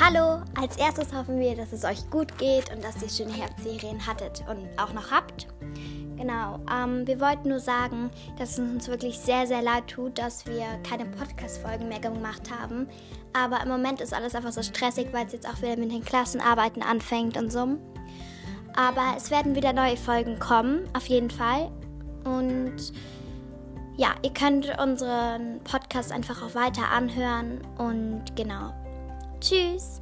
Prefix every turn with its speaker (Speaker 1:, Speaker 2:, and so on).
Speaker 1: Hallo, als erstes hoffen wir, dass es euch gut geht und dass ihr schöne Herbstserien hattet und auch noch habt. Genau, ähm, wir wollten nur sagen, dass es uns wirklich sehr, sehr leid tut, dass wir keine Podcast-Folgen mehr gemacht haben. Aber im Moment ist alles einfach so stressig, weil es jetzt auch wieder mit den Klassenarbeiten anfängt und so. Aber es werden wieder neue Folgen kommen, auf jeden Fall. Und ja, ihr könnt unseren Podcast einfach auch weiter anhören. Und genau. Tschüss.